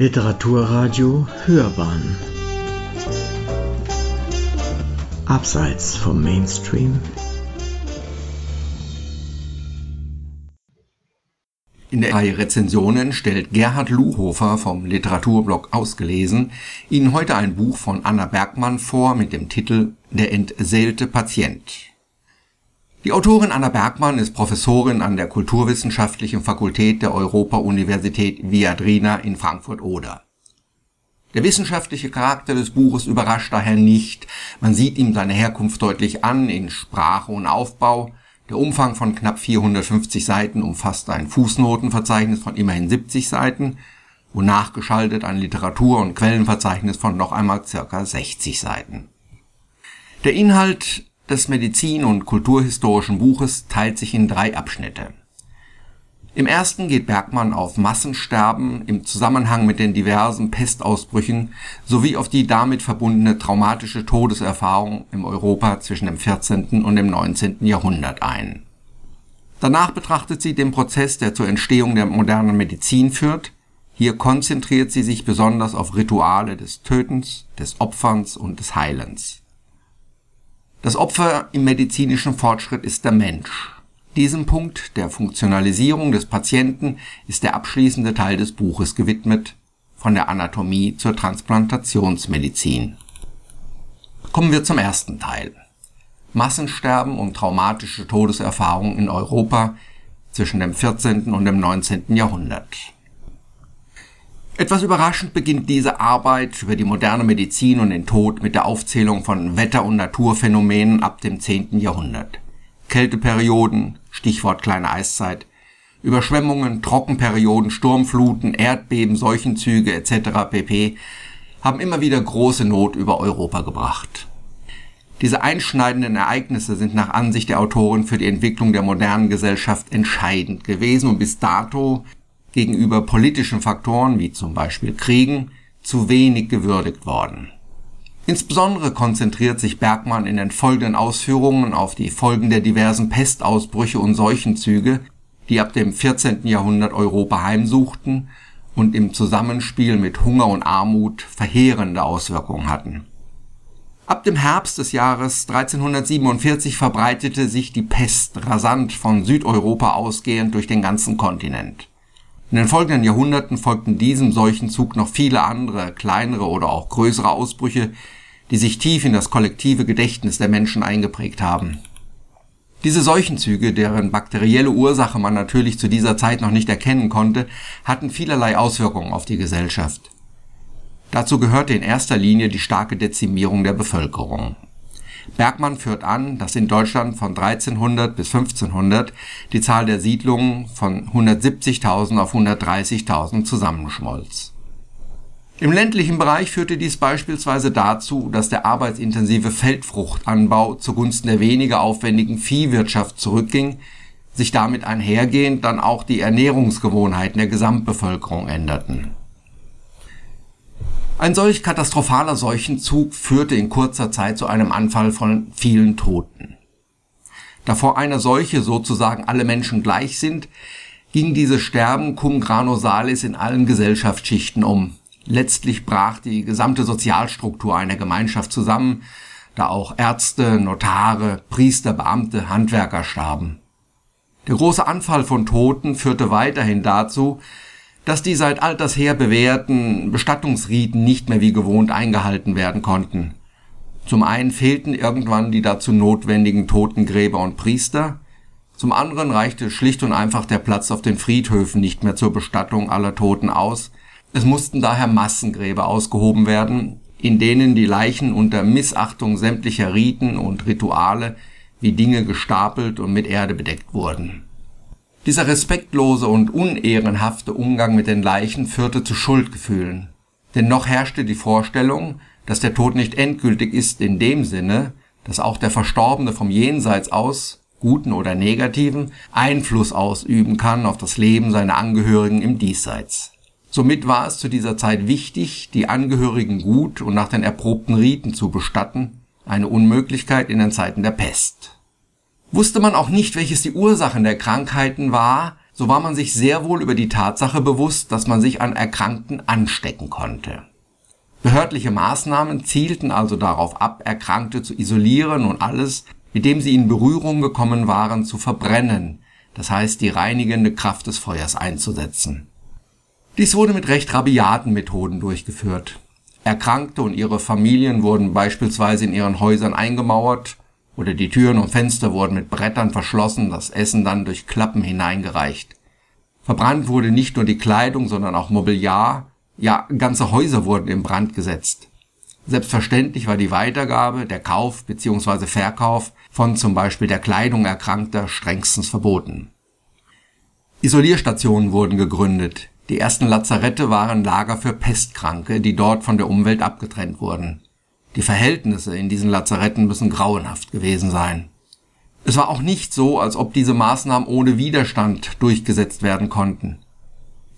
Literaturradio Hörbahn Abseits vom Mainstream In der Reihe Rezensionen stellt Gerhard Luhofer vom Literaturblog Ausgelesen Ihnen heute ein Buch von Anna Bergmann vor mit dem Titel Der entseelte Patient. Die Autorin Anna Bergmann ist Professorin an der Kulturwissenschaftlichen Fakultät der Europa-Universität Viadrina in Frankfurt-Oder. Der wissenschaftliche Charakter des Buches überrascht daher nicht, man sieht ihm seine Herkunft deutlich an in Sprache und Aufbau, der Umfang von knapp 450 Seiten umfasst ein Fußnotenverzeichnis von immerhin 70 Seiten und nachgeschaltet ein Literatur- und Quellenverzeichnis von noch einmal circa 60 Seiten. Der Inhalt des Medizin- und Kulturhistorischen Buches teilt sich in drei Abschnitte. Im ersten geht Bergmann auf Massensterben im Zusammenhang mit den diversen Pestausbrüchen sowie auf die damit verbundene traumatische Todeserfahrung im Europa zwischen dem 14. und dem 19. Jahrhundert ein. Danach betrachtet sie den Prozess, der zur Entstehung der modernen Medizin führt. Hier konzentriert sie sich besonders auf Rituale des Tötens, des Opferns und des Heilens. Das Opfer im medizinischen Fortschritt ist der Mensch. Diesem Punkt der Funktionalisierung des Patienten ist der abschließende Teil des Buches gewidmet, von der Anatomie zur Transplantationsmedizin. Kommen wir zum ersten Teil. Massensterben und traumatische Todeserfahrungen in Europa zwischen dem 14. und dem 19. Jahrhundert. Etwas überraschend beginnt diese Arbeit über die moderne Medizin und den Tod mit der Aufzählung von Wetter- und Naturphänomenen ab dem 10. Jahrhundert. Kälteperioden, Stichwort kleine Eiszeit, Überschwemmungen, Trockenperioden, Sturmfluten, Erdbeben, Seuchenzüge etc. pp. haben immer wieder große Not über Europa gebracht. Diese einschneidenden Ereignisse sind nach Ansicht der Autorin für die Entwicklung der modernen Gesellschaft entscheidend gewesen und bis dato gegenüber politischen Faktoren wie zum Beispiel Kriegen zu wenig gewürdigt worden. Insbesondere konzentriert sich Bergmann in den folgenden Ausführungen auf die Folgen der diversen Pestausbrüche und Seuchenzüge, die ab dem 14. Jahrhundert Europa heimsuchten und im Zusammenspiel mit Hunger und Armut verheerende Auswirkungen hatten. Ab dem Herbst des Jahres 1347 verbreitete sich die Pest rasant von Südeuropa ausgehend durch den ganzen Kontinent. In den folgenden Jahrhunderten folgten diesem Seuchenzug noch viele andere, kleinere oder auch größere Ausbrüche, die sich tief in das kollektive Gedächtnis der Menschen eingeprägt haben. Diese Seuchenzüge, deren bakterielle Ursache man natürlich zu dieser Zeit noch nicht erkennen konnte, hatten vielerlei Auswirkungen auf die Gesellschaft. Dazu gehörte in erster Linie die starke Dezimierung der Bevölkerung. Bergmann führt an, dass in Deutschland von 1300 bis 1500 die Zahl der Siedlungen von 170.000 auf 130.000 zusammenschmolz. Im ländlichen Bereich führte dies beispielsweise dazu, dass der arbeitsintensive Feldfruchtanbau zugunsten der weniger aufwendigen Viehwirtschaft zurückging, sich damit einhergehend dann auch die Ernährungsgewohnheiten der Gesamtbevölkerung änderten. Ein solch katastrophaler Seuchenzug führte in kurzer Zeit zu einem Anfall von vielen Toten. Da vor einer Seuche sozusagen alle Menschen gleich sind, ging dieses Sterben cum grano salis in allen Gesellschaftsschichten um. Letztlich brach die gesamte Sozialstruktur einer Gemeinschaft zusammen, da auch Ärzte, Notare, Priester, Beamte, Handwerker starben. Der große Anfall von Toten führte weiterhin dazu, dass die seit alters her bewährten Bestattungsriten nicht mehr wie gewohnt eingehalten werden konnten. Zum einen fehlten irgendwann die dazu notwendigen Totengräber und Priester, zum anderen reichte schlicht und einfach der Platz auf den Friedhöfen nicht mehr zur Bestattung aller Toten aus, es mussten daher Massengräber ausgehoben werden, in denen die Leichen unter Missachtung sämtlicher Riten und Rituale wie Dinge gestapelt und mit Erde bedeckt wurden dieser respektlose und unehrenhafte Umgang mit den Leichen führte zu Schuldgefühlen. Denn noch herrschte die Vorstellung, dass der Tod nicht endgültig ist in dem Sinne, dass auch der Verstorbene vom Jenseits aus, guten oder negativen, Einfluss ausüben kann auf das Leben seiner Angehörigen im Diesseits. Somit war es zu dieser Zeit wichtig, die Angehörigen gut und nach den erprobten Riten zu bestatten, eine Unmöglichkeit in den Zeiten der Pest. Wusste man auch nicht, welches die Ursachen der Krankheiten war, so war man sich sehr wohl über die Tatsache bewusst, dass man sich an Erkrankten anstecken konnte. Behördliche Maßnahmen zielten also darauf ab, Erkrankte zu isolieren und alles, mit dem sie in Berührung gekommen waren, zu verbrennen, das heißt die reinigende Kraft des Feuers einzusetzen. Dies wurde mit recht rabiaten Methoden durchgeführt. Erkrankte und ihre Familien wurden beispielsweise in ihren Häusern eingemauert oder die Türen und Fenster wurden mit Brettern verschlossen, das Essen dann durch Klappen hineingereicht. Verbrannt wurde nicht nur die Kleidung, sondern auch Mobiliar, ja ganze Häuser wurden in Brand gesetzt. Selbstverständlich war die Weitergabe, der Kauf bzw. Verkauf von zum Beispiel der Kleidung Erkrankter strengstens verboten. Isolierstationen wurden gegründet, die ersten Lazarette waren Lager für Pestkranke, die dort von der Umwelt abgetrennt wurden. Die Verhältnisse in diesen Lazaretten müssen grauenhaft gewesen sein. Es war auch nicht so, als ob diese Maßnahmen ohne Widerstand durchgesetzt werden konnten.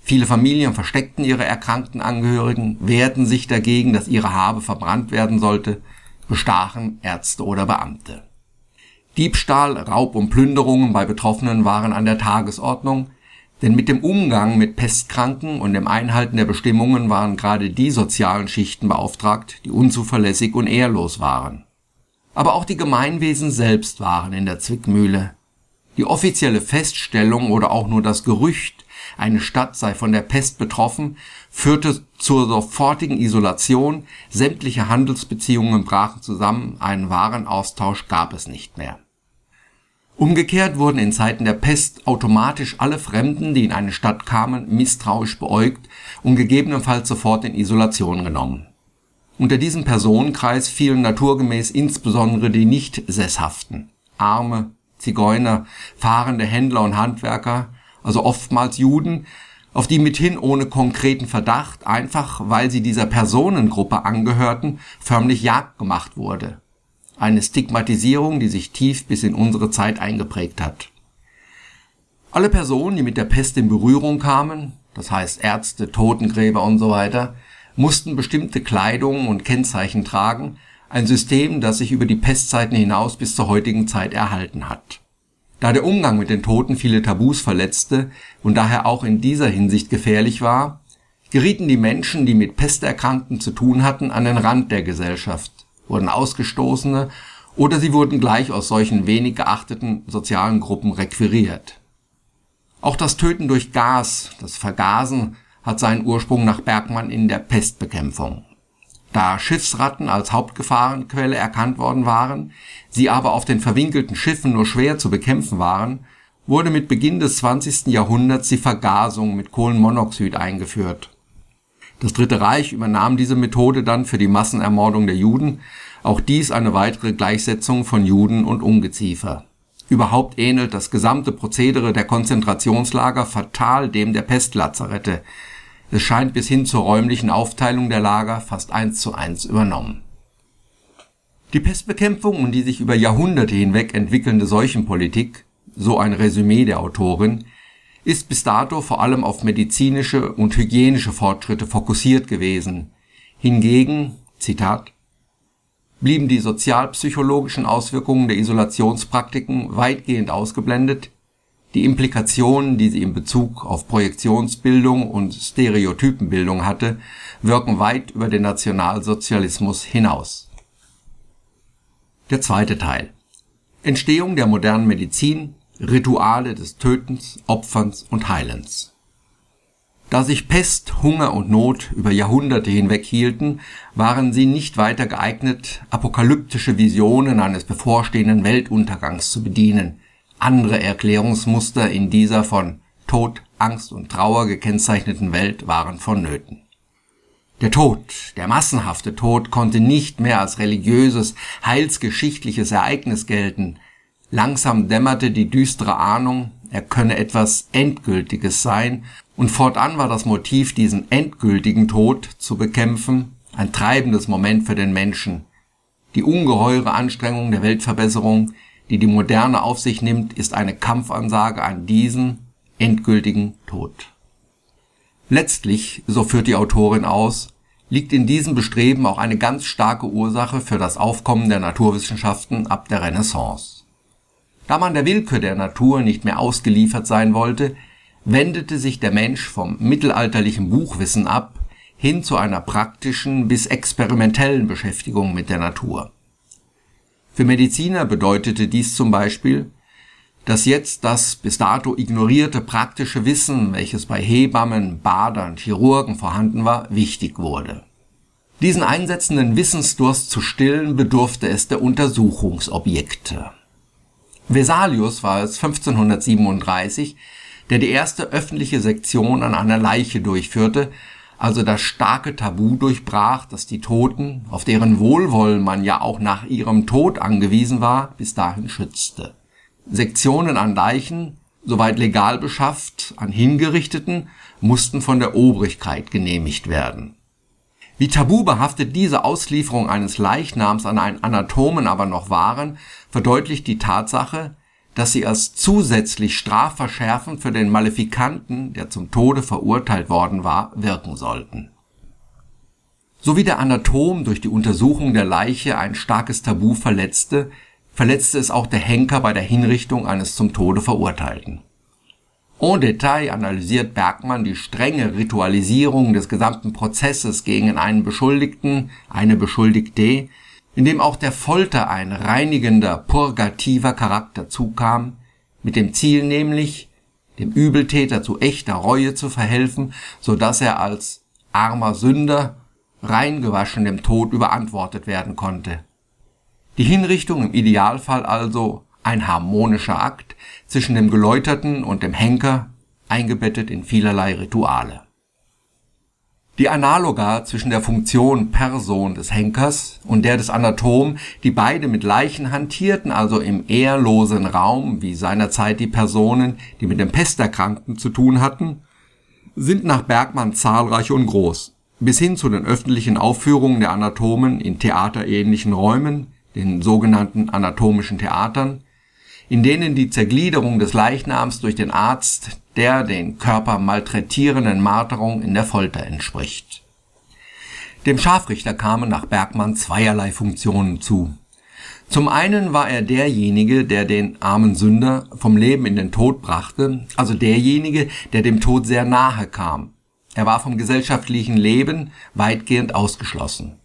Viele Familien versteckten ihre erkrankten Angehörigen, wehrten sich dagegen, dass ihre Habe verbrannt werden sollte, bestachen Ärzte oder Beamte. Diebstahl, Raub und Plünderungen bei Betroffenen waren an der Tagesordnung, denn mit dem Umgang mit Pestkranken und dem Einhalten der Bestimmungen waren gerade die sozialen Schichten beauftragt, die unzuverlässig und ehrlos waren. Aber auch die Gemeinwesen selbst waren in der Zwickmühle. Die offizielle Feststellung oder auch nur das Gerücht, eine Stadt sei von der Pest betroffen, führte zur sofortigen Isolation, sämtliche Handelsbeziehungen brachen zusammen, einen Warenaustausch gab es nicht mehr. Umgekehrt wurden in Zeiten der Pest automatisch alle Fremden, die in eine Stadt kamen, misstrauisch beäugt und gegebenenfalls sofort in Isolation genommen. Unter diesen Personenkreis fielen naturgemäß insbesondere die Nicht-Sesshaften, Arme, Zigeuner, fahrende Händler und Handwerker, also oftmals Juden, auf die mithin ohne konkreten Verdacht, einfach weil sie dieser Personengruppe angehörten, förmlich Jagd gemacht wurde eine Stigmatisierung, die sich tief bis in unsere Zeit eingeprägt hat. Alle Personen, die mit der Pest in Berührung kamen, das heißt Ärzte, Totengräber und so weiter, mussten bestimmte Kleidung und Kennzeichen tragen, ein System, das sich über die Pestzeiten hinaus bis zur heutigen Zeit erhalten hat. Da der Umgang mit den Toten viele Tabus verletzte und daher auch in dieser Hinsicht gefährlich war, gerieten die Menschen, die mit Pesterkrankten zu tun hatten, an den Rand der Gesellschaft wurden Ausgestoßene oder sie wurden gleich aus solchen wenig geachteten sozialen Gruppen requiriert. Auch das Töten durch Gas, das Vergasen, hat seinen Ursprung nach Bergmann in der Pestbekämpfung. Da Schiffsratten als Hauptgefahrenquelle erkannt worden waren, sie aber auf den verwinkelten Schiffen nur schwer zu bekämpfen waren, wurde mit Beginn des 20. Jahrhunderts die Vergasung mit Kohlenmonoxid eingeführt das Dritte Reich übernahm diese Methode dann für die Massenermordung der Juden, auch dies eine weitere Gleichsetzung von Juden und Ungeziefer. Überhaupt ähnelt das gesamte Prozedere der Konzentrationslager fatal dem der Pestlazarette. Es scheint bis hin zur räumlichen Aufteilung der Lager fast eins zu eins übernommen. Die Pestbekämpfung und die sich über Jahrhunderte hinweg entwickelnde Seuchenpolitik, so ein Resümee der Autorin, ist bis dato vor allem auf medizinische und hygienische Fortschritte fokussiert gewesen. Hingegen, Zitat, blieben die sozialpsychologischen Auswirkungen der Isolationspraktiken weitgehend ausgeblendet, die Implikationen, die sie in Bezug auf Projektionsbildung und Stereotypenbildung hatte, wirken weit über den Nationalsozialismus hinaus. Der zweite Teil Entstehung der modernen Medizin Rituale des Tötens, Opferns und Heilens. Da sich Pest, Hunger und Not über Jahrhunderte hinweg hielten, waren sie nicht weiter geeignet, apokalyptische Visionen eines bevorstehenden Weltuntergangs zu bedienen. Andere Erklärungsmuster in dieser von Tod, Angst und Trauer gekennzeichneten Welt waren vonnöten. Der Tod, der massenhafte Tod, konnte nicht mehr als religiöses, heilsgeschichtliches Ereignis gelten, Langsam dämmerte die düstere Ahnung, er könne etwas Endgültiges sein, und fortan war das Motiv, diesen endgültigen Tod zu bekämpfen, ein treibendes Moment für den Menschen. Die ungeheure Anstrengung der Weltverbesserung, die die Moderne auf sich nimmt, ist eine Kampfansage an diesen endgültigen Tod. Letztlich, so führt die Autorin aus, liegt in diesem Bestreben auch eine ganz starke Ursache für das Aufkommen der Naturwissenschaften ab der Renaissance. Da man der Willkür der Natur nicht mehr ausgeliefert sein wollte, wendete sich der Mensch vom mittelalterlichen Buchwissen ab hin zu einer praktischen bis experimentellen Beschäftigung mit der Natur. Für Mediziner bedeutete dies zum Beispiel, dass jetzt das bis dato ignorierte praktische Wissen, welches bei Hebammen, Badern, Chirurgen vorhanden war, wichtig wurde. Diesen einsetzenden Wissensdurst zu stillen bedurfte es der Untersuchungsobjekte. Vesalius war es 1537, der die erste öffentliche Sektion an einer Leiche durchführte, also das starke Tabu durchbrach, das die Toten, auf deren Wohlwollen man ja auch nach ihrem Tod angewiesen war, bis dahin schützte. Sektionen an Leichen, soweit legal beschafft, an Hingerichteten, mussten von der Obrigkeit genehmigt werden. Wie tabubehaftet diese Auslieferung eines Leichnams an einen Anatomen aber noch waren, verdeutlicht die Tatsache, dass sie als zusätzlich strafverschärfend für den Malefikanten, der zum Tode verurteilt worden war, wirken sollten. So wie der Anatom durch die Untersuchung der Leiche ein starkes Tabu verletzte, verletzte es auch der Henker bei der Hinrichtung eines zum Tode Verurteilten. En Detail analysiert Bergmann die strenge Ritualisierung des gesamten Prozesses gegen einen Beschuldigten, eine Beschuldigte, in dem auch der Folter ein reinigender, purgativer Charakter zukam, mit dem Ziel nämlich, dem Übeltäter zu echter Reue zu verhelfen, so dass er als armer Sünder reingewaschen dem Tod überantwortet werden konnte. Die Hinrichtung im Idealfall also ein harmonischer Akt zwischen dem Geläuterten und dem Henker, eingebettet in vielerlei Rituale. Die Analoga zwischen der Funktion Person des Henkers und der des Anatomen, die beide mit Leichen hantierten, also im ehrlosen Raum, wie seinerzeit die Personen, die mit dem Pesterkranken zu tun hatten, sind nach Bergmann zahlreich und groß, bis hin zu den öffentlichen Aufführungen der Anatomen in theaterähnlichen Räumen, den sogenannten anatomischen Theatern, in denen die Zergliederung des Leichnams durch den Arzt der den Körper malträtierenden Marterung in der Folter entspricht. Dem Scharfrichter kamen nach Bergmann zweierlei Funktionen zu. Zum einen war er derjenige, der den armen Sünder vom Leben in den Tod brachte, also derjenige, der dem Tod sehr nahe kam. Er war vom gesellschaftlichen Leben weitgehend ausgeschlossen.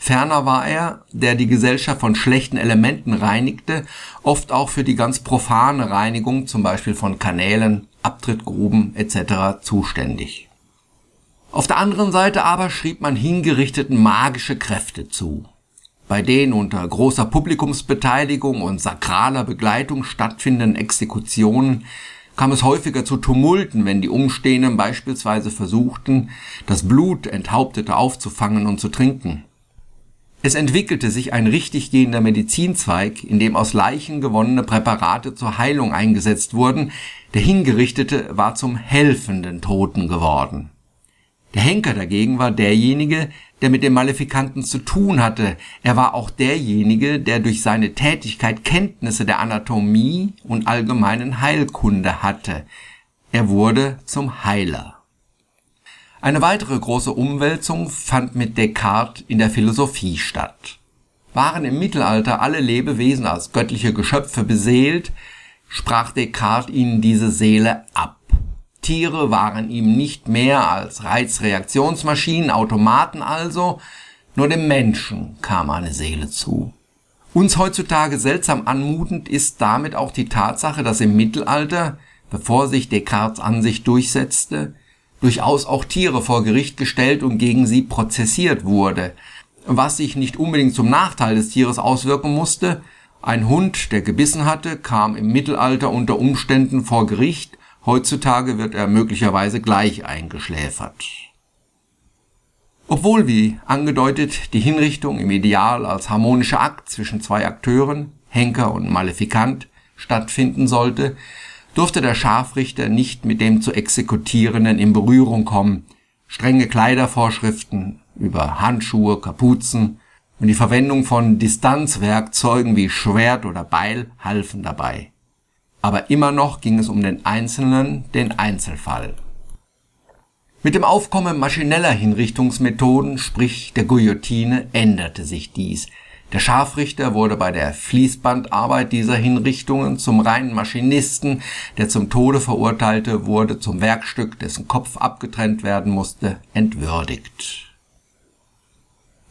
Ferner war er, der die Gesellschaft von schlechten Elementen reinigte, oft auch für die ganz profane Reinigung zum Beispiel von Kanälen, Abtrittgruben etc. zuständig. Auf der anderen Seite aber schrieb man Hingerichteten magische Kräfte zu. Bei den unter großer Publikumsbeteiligung und sakraler Begleitung stattfindenden Exekutionen kam es häufiger zu Tumulten, wenn die Umstehenden beispielsweise versuchten, das Blut Enthaupteter aufzufangen und zu trinken. Es entwickelte sich ein richtig gehender Medizinzweig, in dem aus Leichen gewonnene Präparate zur Heilung eingesetzt wurden, der Hingerichtete war zum helfenden Toten geworden. Der Henker dagegen war derjenige, der mit dem Malefikanten zu tun hatte. Er war auch derjenige, der durch seine Tätigkeit Kenntnisse der Anatomie und allgemeinen Heilkunde hatte. Er wurde zum Heiler. Eine weitere große Umwälzung fand mit Descartes in der Philosophie statt. Waren im Mittelalter alle Lebewesen als göttliche Geschöpfe beseelt, sprach Descartes ihnen diese Seele ab. Tiere waren ihm nicht mehr als Reizreaktionsmaschinen, Automaten also, nur dem Menschen kam eine Seele zu. Uns heutzutage seltsam anmutend ist damit auch die Tatsache, dass im Mittelalter, bevor sich Descartes Ansicht durchsetzte, durchaus auch Tiere vor Gericht gestellt und gegen sie prozessiert wurde, was sich nicht unbedingt zum Nachteil des Tieres auswirken musste. Ein Hund, der gebissen hatte, kam im Mittelalter unter Umständen vor Gericht, heutzutage wird er möglicherweise gleich eingeschläfert. Obwohl, wie angedeutet, die Hinrichtung im Ideal als harmonischer Akt zwischen zwei Akteuren, Henker und Malefikant, stattfinden sollte, durfte der Scharfrichter nicht mit dem zu Exekutierenden in Berührung kommen. Strenge Kleidervorschriften über Handschuhe, Kapuzen und die Verwendung von Distanzwerkzeugen wie Schwert oder Beil halfen dabei. Aber immer noch ging es um den Einzelnen, den Einzelfall. Mit dem Aufkommen maschineller Hinrichtungsmethoden, sprich der Guillotine, änderte sich dies. Der Scharfrichter wurde bei der Fließbandarbeit dieser Hinrichtungen zum reinen Maschinisten, der zum Tode verurteilte wurde zum Werkstück, dessen Kopf abgetrennt werden musste, entwürdigt.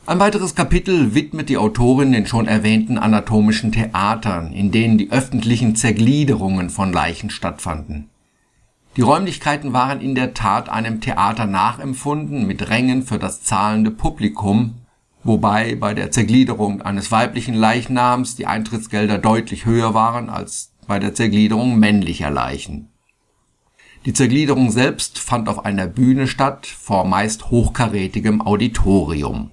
Ein weiteres Kapitel widmet die Autorin den schon erwähnten anatomischen Theatern, in denen die öffentlichen Zergliederungen von Leichen stattfanden. Die Räumlichkeiten waren in der Tat einem Theater nachempfunden mit Rängen für das zahlende Publikum, wobei bei der Zergliederung eines weiblichen Leichnams die Eintrittsgelder deutlich höher waren als bei der Zergliederung männlicher Leichen. Die Zergliederung selbst fand auf einer Bühne statt, vor meist hochkarätigem Auditorium.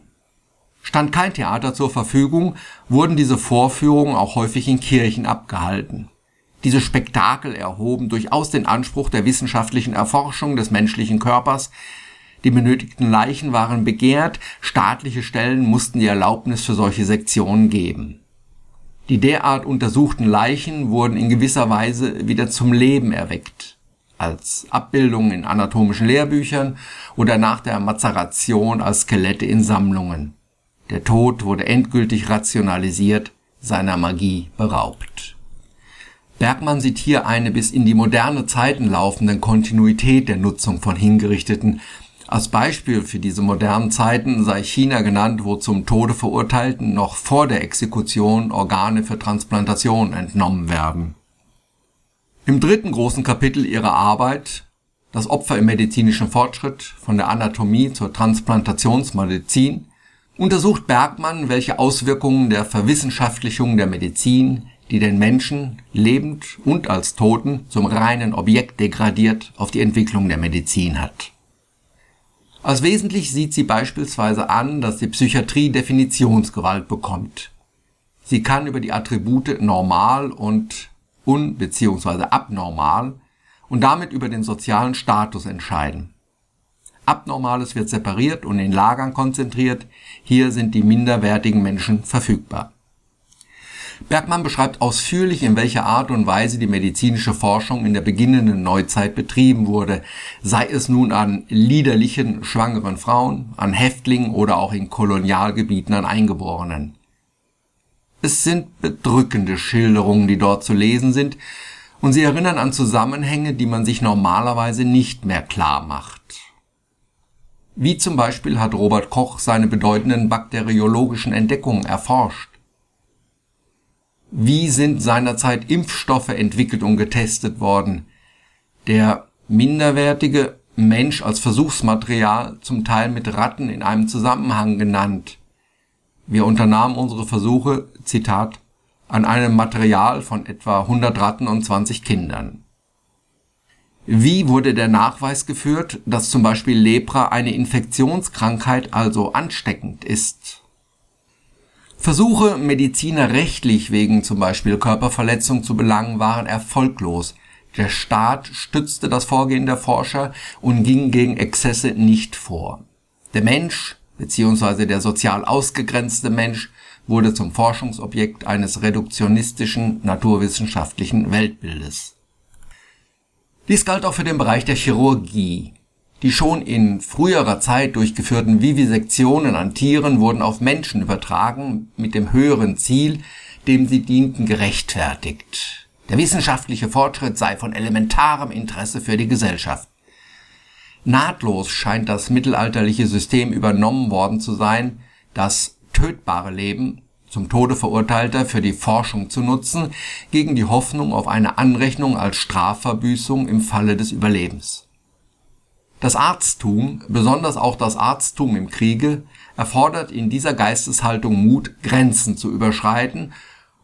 Stand kein Theater zur Verfügung, wurden diese Vorführungen auch häufig in Kirchen abgehalten. Diese Spektakel erhoben durchaus den Anspruch der wissenschaftlichen Erforschung des menschlichen Körpers, die benötigten Leichen waren begehrt, staatliche Stellen mussten die Erlaubnis für solche Sektionen geben. Die derart untersuchten Leichen wurden in gewisser Weise wieder zum Leben erweckt, als Abbildungen in anatomischen Lehrbüchern oder nach der Mazeration als Skelette in Sammlungen. Der Tod wurde endgültig rationalisiert, seiner Magie beraubt. Bergmann sieht hier eine bis in die moderne Zeiten laufende Kontinuität der Nutzung von Hingerichteten, als Beispiel für diese modernen Zeiten sei China genannt, wo zum Tode Verurteilten noch vor der Exekution Organe für Transplantation entnommen werden. Im dritten großen Kapitel ihrer Arbeit Das Opfer im medizinischen Fortschritt von der Anatomie zur Transplantationsmedizin untersucht Bergmann, welche Auswirkungen der Verwissenschaftlichung der Medizin, die den Menschen, lebend und als Toten, zum reinen Objekt degradiert, auf die Entwicklung der Medizin hat als wesentlich sieht sie beispielsweise an, dass die Psychiatrie Definitionsgewalt bekommt. Sie kann über die Attribute normal und un- bzw. abnormal und damit über den sozialen Status entscheiden. Abnormales wird separiert und in Lagern konzentriert, hier sind die minderwertigen Menschen verfügbar Bergmann beschreibt ausführlich, in welcher Art und Weise die medizinische Forschung in der beginnenden Neuzeit betrieben wurde, sei es nun an liederlichen schwangeren Frauen, an Häftlingen oder auch in Kolonialgebieten an Eingeborenen. Es sind bedrückende Schilderungen, die dort zu lesen sind, und sie erinnern an Zusammenhänge, die man sich normalerweise nicht mehr klar macht. Wie zum Beispiel hat Robert Koch seine bedeutenden bakteriologischen Entdeckungen erforscht. Wie sind seinerzeit Impfstoffe entwickelt und getestet worden? Der minderwertige Mensch als Versuchsmaterial zum Teil mit Ratten in einem Zusammenhang genannt. Wir unternahmen unsere Versuche, Zitat, an einem Material von etwa 100 Ratten und 20 Kindern. Wie wurde der Nachweis geführt, dass zum Beispiel Lepra eine Infektionskrankheit, also ansteckend ist? Versuche, Mediziner rechtlich wegen zum Beispiel Körperverletzung zu belangen, waren erfolglos. Der Staat stützte das Vorgehen der Forscher und ging gegen Exzesse nicht vor. Der Mensch bzw. der sozial ausgegrenzte Mensch wurde zum Forschungsobjekt eines reduktionistischen naturwissenschaftlichen Weltbildes. Dies galt auch für den Bereich der Chirurgie. Die schon in früherer Zeit durchgeführten Vivisektionen an Tieren wurden auf Menschen übertragen, mit dem höheren Ziel, dem sie dienten, gerechtfertigt. Der wissenschaftliche Fortschritt sei von elementarem Interesse für die Gesellschaft. Nahtlos scheint das mittelalterliche System übernommen worden zu sein, das tötbare Leben zum Tode verurteilter für die Forschung zu nutzen, gegen die Hoffnung auf eine Anrechnung als Strafverbüßung im Falle des Überlebens. Das Arzttum, besonders auch das Arzttum im Kriege, erfordert in dieser Geisteshaltung Mut, Grenzen zu überschreiten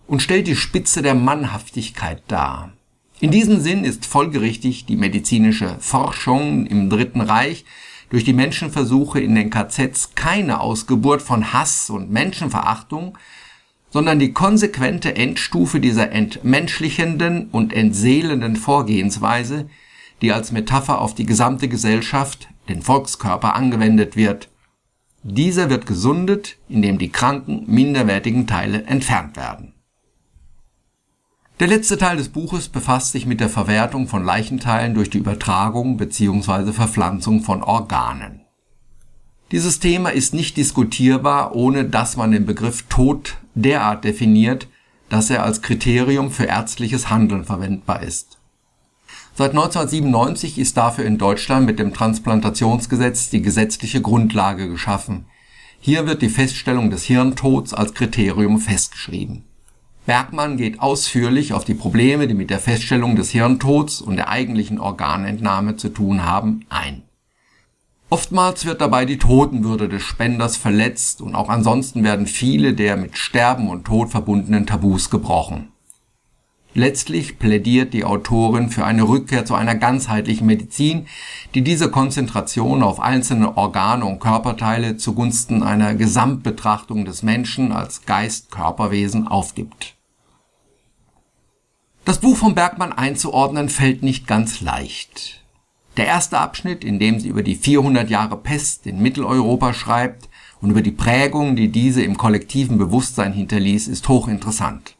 und stellt die Spitze der Mannhaftigkeit dar. In diesem Sinn ist folgerichtig die medizinische Forschung im Dritten Reich durch die Menschenversuche in den KZs keine Ausgeburt von Hass und Menschenverachtung, sondern die konsequente Endstufe dieser entmenschlichenden und entseelenden Vorgehensweise, die als Metapher auf die gesamte Gesellschaft, den Volkskörper angewendet wird. Dieser wird gesundet, indem die kranken, minderwertigen Teile entfernt werden. Der letzte Teil des Buches befasst sich mit der Verwertung von Leichenteilen durch die Übertragung bzw. Verpflanzung von Organen. Dieses Thema ist nicht diskutierbar, ohne dass man den Begriff Tod derart definiert, dass er als Kriterium für ärztliches Handeln verwendbar ist. Seit 1997 ist dafür in Deutschland mit dem Transplantationsgesetz die gesetzliche Grundlage geschaffen. Hier wird die Feststellung des Hirntods als Kriterium festgeschrieben. Bergmann geht ausführlich auf die Probleme, die mit der Feststellung des Hirntods und der eigentlichen Organentnahme zu tun haben, ein. Oftmals wird dabei die Totenwürde des Spenders verletzt und auch ansonsten werden viele der mit Sterben und Tod verbundenen Tabus gebrochen. Letztlich plädiert die Autorin für eine Rückkehr zu einer ganzheitlichen Medizin, die diese Konzentration auf einzelne Organe und Körperteile zugunsten einer Gesamtbetrachtung des Menschen als Geist-Körperwesen aufgibt. Das Buch von Bergmann einzuordnen fällt nicht ganz leicht. Der erste Abschnitt, in dem sie über die 400 Jahre Pest in Mitteleuropa schreibt und über die Prägung, die diese im kollektiven Bewusstsein hinterließ, ist hochinteressant.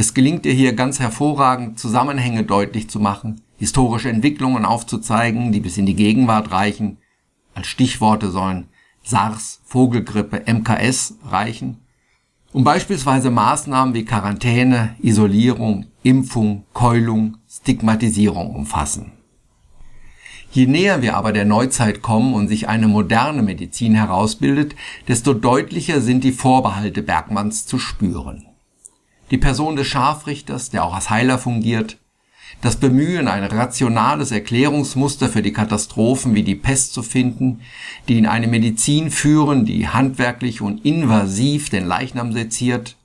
Es gelingt ihr hier ganz hervorragend, Zusammenhänge deutlich zu machen, historische Entwicklungen aufzuzeigen, die bis in die Gegenwart reichen. Als Stichworte sollen SARS, Vogelgrippe, MKS reichen, um beispielsweise Maßnahmen wie Quarantäne, Isolierung, Impfung, Keulung, Stigmatisierung umfassen. Je näher wir aber der Neuzeit kommen und sich eine moderne Medizin herausbildet, desto deutlicher sind die Vorbehalte Bergmanns zu spüren. Die Person des Scharfrichters, der auch als Heiler fungiert, das Bemühen, ein rationales Erklärungsmuster für die Katastrophen wie die Pest zu finden, die in eine Medizin führen, die handwerklich und invasiv den Leichnam seziert,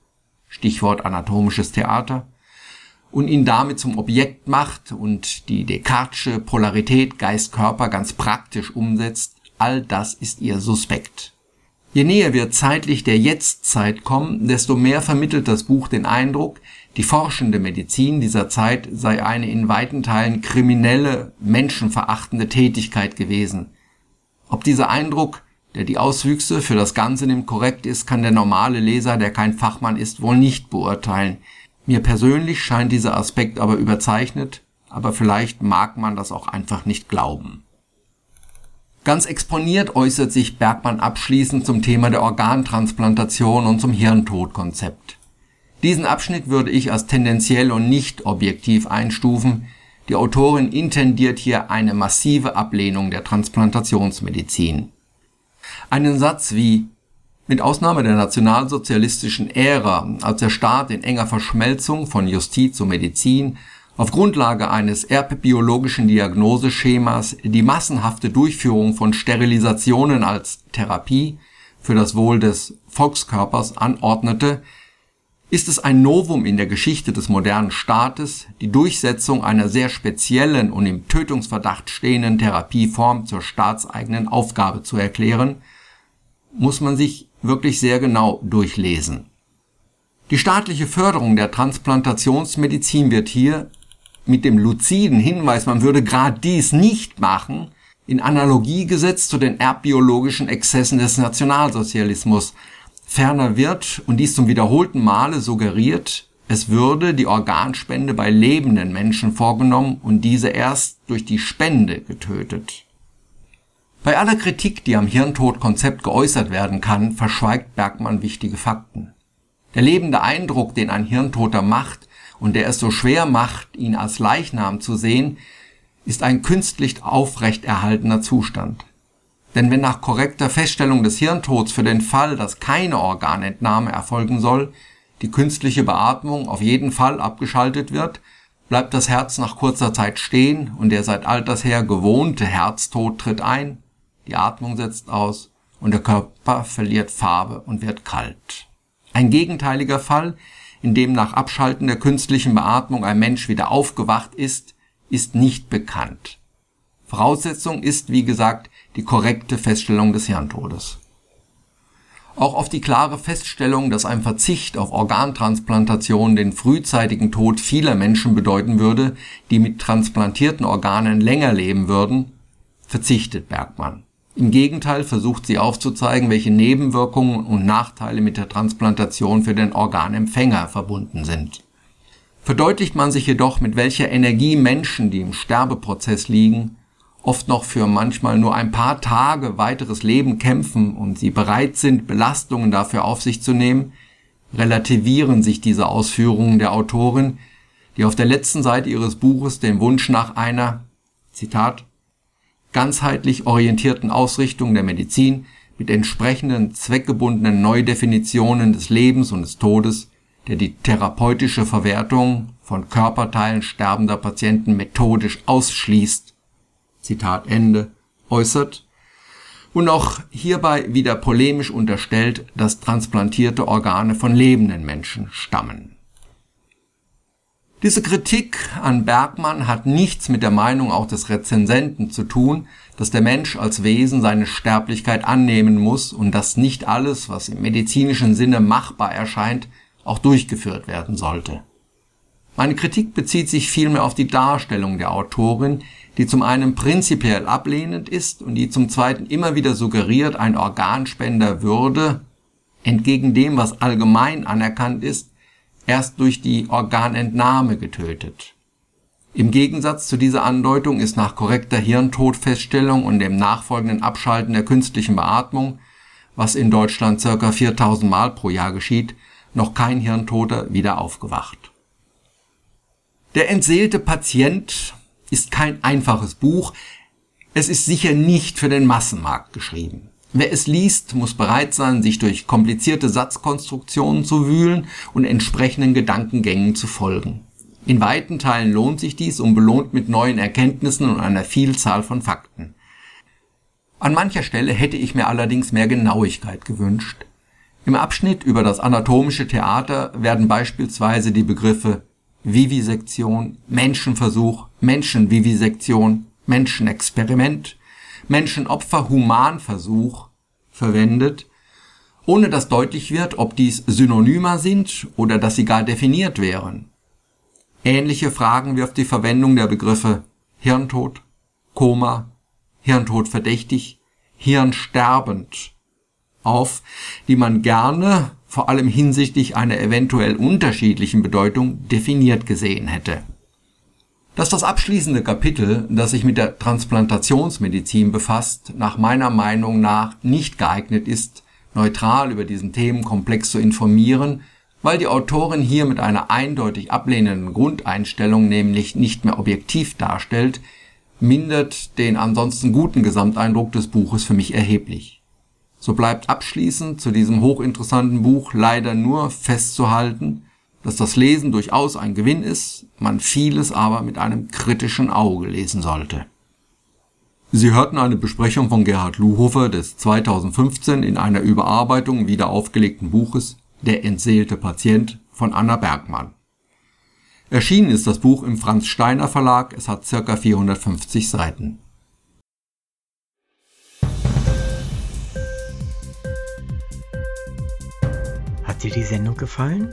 Stichwort anatomisches Theater, und ihn damit zum Objekt macht und die Descartesche Polarität Geist-Körper ganz praktisch umsetzt, all das ist ihr suspekt. Je näher wir zeitlich der Jetztzeit kommen, desto mehr vermittelt das Buch den Eindruck, die forschende Medizin dieser Zeit sei eine in weiten Teilen kriminelle, menschenverachtende Tätigkeit gewesen. Ob dieser Eindruck, der die Auswüchse für das Ganze nimmt, korrekt ist, kann der normale Leser, der kein Fachmann ist, wohl nicht beurteilen. Mir persönlich scheint dieser Aspekt aber überzeichnet, aber vielleicht mag man das auch einfach nicht glauben. Ganz exponiert äußert sich Bergmann abschließend zum Thema der Organtransplantation und zum Hirntodkonzept. Diesen Abschnitt würde ich als tendenziell und nicht objektiv einstufen. Die Autorin intendiert hier eine massive Ablehnung der Transplantationsmedizin. Einen Satz wie mit Ausnahme der nationalsozialistischen Ära, als der Staat in enger Verschmelzung von Justiz und Medizin auf Grundlage eines erbbiologischen Diagnoseschemas die massenhafte Durchführung von Sterilisationen als Therapie für das Wohl des Volkskörpers anordnete, ist es ein Novum in der Geschichte des modernen Staates, die Durchsetzung einer sehr speziellen und im Tötungsverdacht stehenden Therapieform zur staatseigenen Aufgabe zu erklären, muss man sich wirklich sehr genau durchlesen. Die staatliche Förderung der Transplantationsmedizin wird hier mit dem luziden Hinweis, man würde gerade dies nicht machen, in Analogie gesetzt zu den erbbiologischen Exzessen des Nationalsozialismus. Ferner wird, und dies zum wiederholten Male suggeriert, es würde die Organspende bei lebenden Menschen vorgenommen und diese erst durch die Spende getötet. Bei aller Kritik, die am Hirntodkonzept geäußert werden kann, verschweigt Bergmann wichtige Fakten. Der lebende Eindruck, den ein Hirntoter macht und der es so schwer macht, ihn als Leichnam zu sehen, ist ein künstlich aufrechterhaltener Zustand. Denn wenn nach korrekter Feststellung des Hirntods für den Fall, dass keine Organentnahme erfolgen soll, die künstliche Beatmung auf jeden Fall abgeschaltet wird, bleibt das Herz nach kurzer Zeit stehen und der seit alters her gewohnte Herztod tritt ein die Atmung setzt aus und der Körper verliert Farbe und wird kalt. Ein gegenteiliger Fall, in dem nach Abschalten der künstlichen Beatmung ein Mensch wieder aufgewacht ist, ist nicht bekannt. Voraussetzung ist, wie gesagt, die korrekte Feststellung des Hirntodes. Auch auf die klare Feststellung, dass ein Verzicht auf Organtransplantation den frühzeitigen Tod vieler Menschen bedeuten würde, die mit transplantierten Organen länger leben würden, verzichtet Bergmann. Im Gegenteil versucht sie aufzuzeigen, welche Nebenwirkungen und Nachteile mit der Transplantation für den Organempfänger verbunden sind. Verdeutlicht man sich jedoch, mit welcher Energie Menschen, die im Sterbeprozess liegen, oft noch für manchmal nur ein paar Tage weiteres Leben kämpfen und sie bereit sind, Belastungen dafür auf sich zu nehmen, relativieren sich diese Ausführungen der Autorin, die auf der letzten Seite ihres Buches den Wunsch nach einer, Zitat, ganzheitlich orientierten Ausrichtung der Medizin mit entsprechenden zweckgebundenen Neudefinitionen des Lebens und des Todes, der die therapeutische Verwertung von Körperteilen sterbender Patienten methodisch ausschließt, Zitat Ende, äußert. Und auch hierbei wieder polemisch unterstellt, dass transplantierte Organe von lebenden Menschen stammen. Diese Kritik an Bergmann hat nichts mit der Meinung auch des Rezensenten zu tun, dass der Mensch als Wesen seine Sterblichkeit annehmen muss und dass nicht alles, was im medizinischen Sinne machbar erscheint, auch durchgeführt werden sollte. Meine Kritik bezieht sich vielmehr auf die Darstellung der Autorin, die zum einen prinzipiell ablehnend ist und die zum zweiten immer wieder suggeriert, ein Organspender würde, entgegen dem, was allgemein anerkannt ist, erst durch die Organentnahme getötet. Im Gegensatz zu dieser Andeutung ist nach korrekter Hirntodfeststellung und dem nachfolgenden Abschalten der künstlichen Beatmung, was in Deutschland ca. 4000 Mal pro Jahr geschieht, noch kein Hirntoter wieder aufgewacht. Der entseelte Patient ist kein einfaches Buch. Es ist sicher nicht für den Massenmarkt geschrieben. Wer es liest, muss bereit sein, sich durch komplizierte Satzkonstruktionen zu wühlen und entsprechenden Gedankengängen zu folgen. In weiten Teilen lohnt sich dies und belohnt mit neuen Erkenntnissen und einer Vielzahl von Fakten. An mancher Stelle hätte ich mir allerdings mehr Genauigkeit gewünscht. Im Abschnitt über das anatomische Theater werden beispielsweise die Begriffe Vivisektion, Menschenversuch, Menschenvivisektion, Menschenexperiment, Menschenopfer, Humanversuch verwendet, ohne dass deutlich wird, ob dies Synonymer sind oder dass sie gar definiert wären. Ähnliche Fragen wirft die Verwendung der Begriffe Hirntod, Koma, Hirntod verdächtig, Hirnsterbend auf, die man gerne vor allem hinsichtlich einer eventuell unterschiedlichen Bedeutung definiert gesehen hätte. Dass das abschließende Kapitel, das sich mit der Transplantationsmedizin befasst, nach meiner Meinung nach nicht geeignet ist, neutral über diesen Themenkomplex zu informieren, weil die Autorin hier mit einer eindeutig ablehnenden Grundeinstellung nämlich nicht mehr objektiv darstellt, mindert den ansonsten guten Gesamteindruck des Buches für mich erheblich. So bleibt abschließend zu diesem hochinteressanten Buch leider nur festzuhalten, dass das Lesen durchaus ein Gewinn ist, man vieles aber mit einem kritischen Auge lesen sollte. Sie hörten eine Besprechung von Gerhard Luhofer des 2015 in einer Überarbeitung wieder aufgelegten Buches Der entseelte Patient von Anna Bergmann. Erschienen ist das Buch im Franz Steiner Verlag, es hat ca. 450 Seiten. Hat dir die Sendung gefallen?